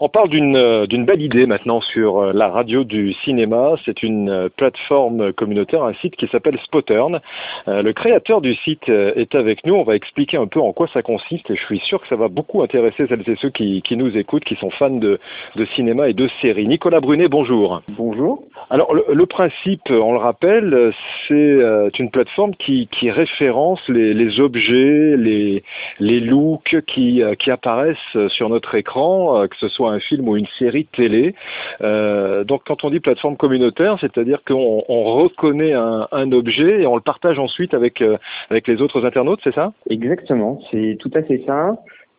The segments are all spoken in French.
On parle d'une euh, d'une belle idée maintenant sur euh, la radio du cinéma. C'est une euh, plateforme communautaire, un site qui s'appelle Spottern. Le créateur du site est avec nous. On va expliquer un peu en quoi ça consiste et je suis sûr que ça va beaucoup intéresser celles et ceux qui, qui nous écoutent, qui sont fans de, de cinéma et de séries. Nicolas Brunet, bonjour. Bonjour. Alors le, le principe, on le rappelle, c'est une plateforme qui, qui référence les, les, objets, les, les looks qui, qui apparaissent sur notre écran, que ce soit un film ou une série télé. Euh, donc quand on dit plateforme communautaire, c'est-à-dire qu'on reconnaît un, objet et on le partage ensuite avec, euh, avec les autres internautes, c'est ça? Exactement, c'est tout à fait ça.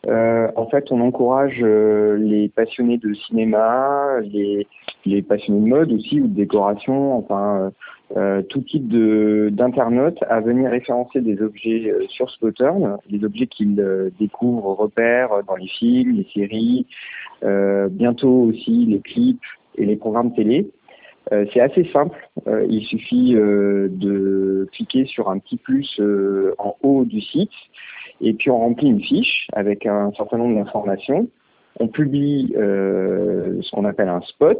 Euh, en fait, on encourage les passionnés de cinéma, les, les passionnés de mode aussi ou de décoration, enfin euh, tout type d'internautes à venir référencer des objets euh, sur Spottern, des objets qu'ils euh, découvrent, repèrent dans les films, les séries, bientôt aussi les clips et les programmes télé. C'est assez simple, il suffit de cliquer sur un petit plus en haut du site et puis on remplit une fiche avec un certain nombre d'informations. On publie ce qu'on appelle un spot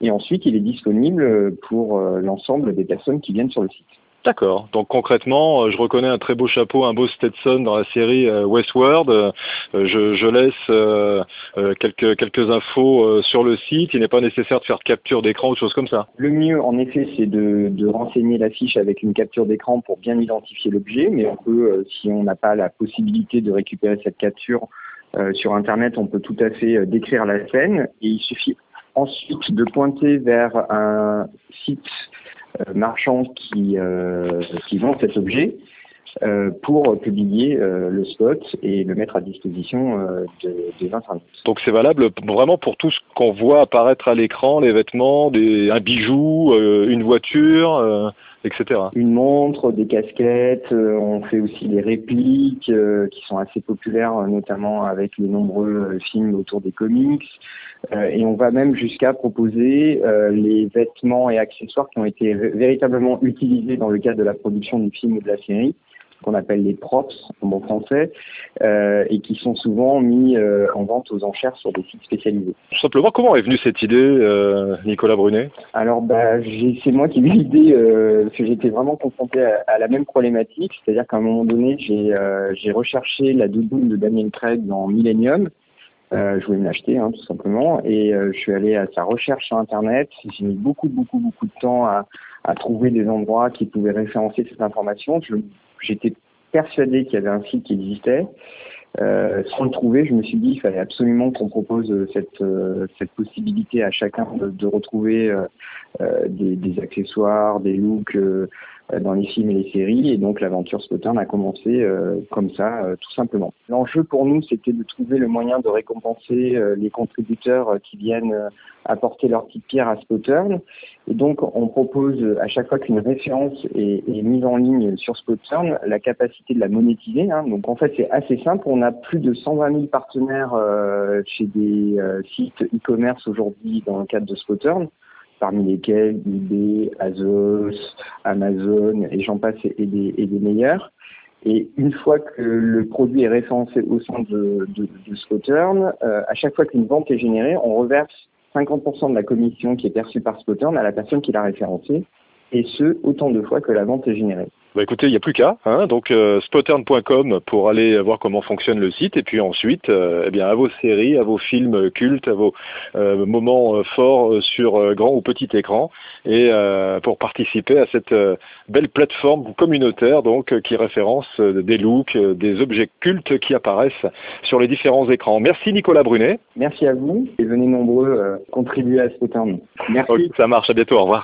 et ensuite il est disponible pour euh, l'ensemble des personnes qui viennent sur le site. D'accord. Donc concrètement, euh, je reconnais un très beau chapeau, un beau Stetson dans la série euh, Westworld. Je, je laisse quelques, quelques infos sur le site. Il n'est pas nécessaire de faire de capture d'écran ou choses comme ça. Le mieux, en effet, c'est de, de renseigner la fiche avec une capture d'écran pour bien identifier l'objet. Mais on peut, si on n'a pas la possibilité de récupérer cette capture sur Internet, on peut tout à fait décrire la scène. Et il suffit ensuite de pointer vers un site euh, marchand qui, euh, qui vend cet objet euh, pour publier le spot et le mettre à disposition des internautes. Donc c'est valable vraiment pour tout ce qu'on voit apparaître à l'écran, les vêtements, un bijou, une voiture, Une montre, des casquettes, on fait aussi des répliques qui sont assez populaires, notamment avec les nombreux films autour des comics. Euh, et on va même jusqu'à proposer euh, les vêtements et accessoires qui ont été véritablement utilisés dans le cadre de la production du film ou de la série qu'on appelle les props en bon français, euh, et qui sont souvent mis euh, en vente aux enchères sur des sites spécialisés. Tout simplement, comment est venue cette idée, euh, Nicolas Brunet? Alors, bah, c'est moi qui ai eu l'idée, parce que j'étais vraiment confronté à, à, la même problématique, c'est-à-dire qu'à un moment donné, j'ai recherché la doudoune de Daniel Craig dans Millennium, euh, je voulais me l'acheter, hein, tout simplement. Et euh, je suis allé à sa recherche sur Internet. J'ai mis beaucoup, beaucoup, beaucoup de temps à, à, trouver des endroits qui pouvaient référencer cette information. J'étais persuadé qu'il y avait un site qui existait. Euh, sans le trouver, je me suis dit qu'il fallait absolument qu'on propose cette, euh, cette possibilité à chacun de, retrouver euh, des, accessoires, des looks euh, dans les films et les séries. Et donc l'aventure Spottern a commencé euh, comme ça, euh, tout simplement. L'enjeu pour nous, c'était de trouver le moyen de récompenser les contributeurs qui viennent apporter leur petite pierre à Spottern. Et donc on propose à chaque fois qu'une référence est, est, mise en ligne sur Spottern, la capacité de la monétiser. Hein. Donc en fait c'est assez simple. On a plus de 120 000 partenaires chez des sites e-commerce aujourd'hui dans le cadre de Spottern parmi lesquels eBay, Azos, Amazon et j'en passe et des, meilleurs. Et une fois que le produit est référencé au sein de, de, euh, à chaque fois qu'une vente est générée, on reverse 50% de la commission qui est perçue par Spottern à la personne qui l'a référencé, et ce, autant de fois que la vente est générée. Bah écoutez, il n'y a plus qu'à, hein, donc euh, spottern.com pour aller voir comment fonctionne le site, et puis ensuite, euh, eh bien, à vos séries, à vos films cultes, à vos euh, moments euh, forts sur grand ou petit écran, et pour participer à cette belle plateforme communautaire donc qui référence des looks, des objets cultes qui apparaissent sur les différents écrans. Merci Nicolas Brunet. Merci à vous, et venez nombreux contribuer à Spottern. Merci. ça marche, à bientôt, au revoir.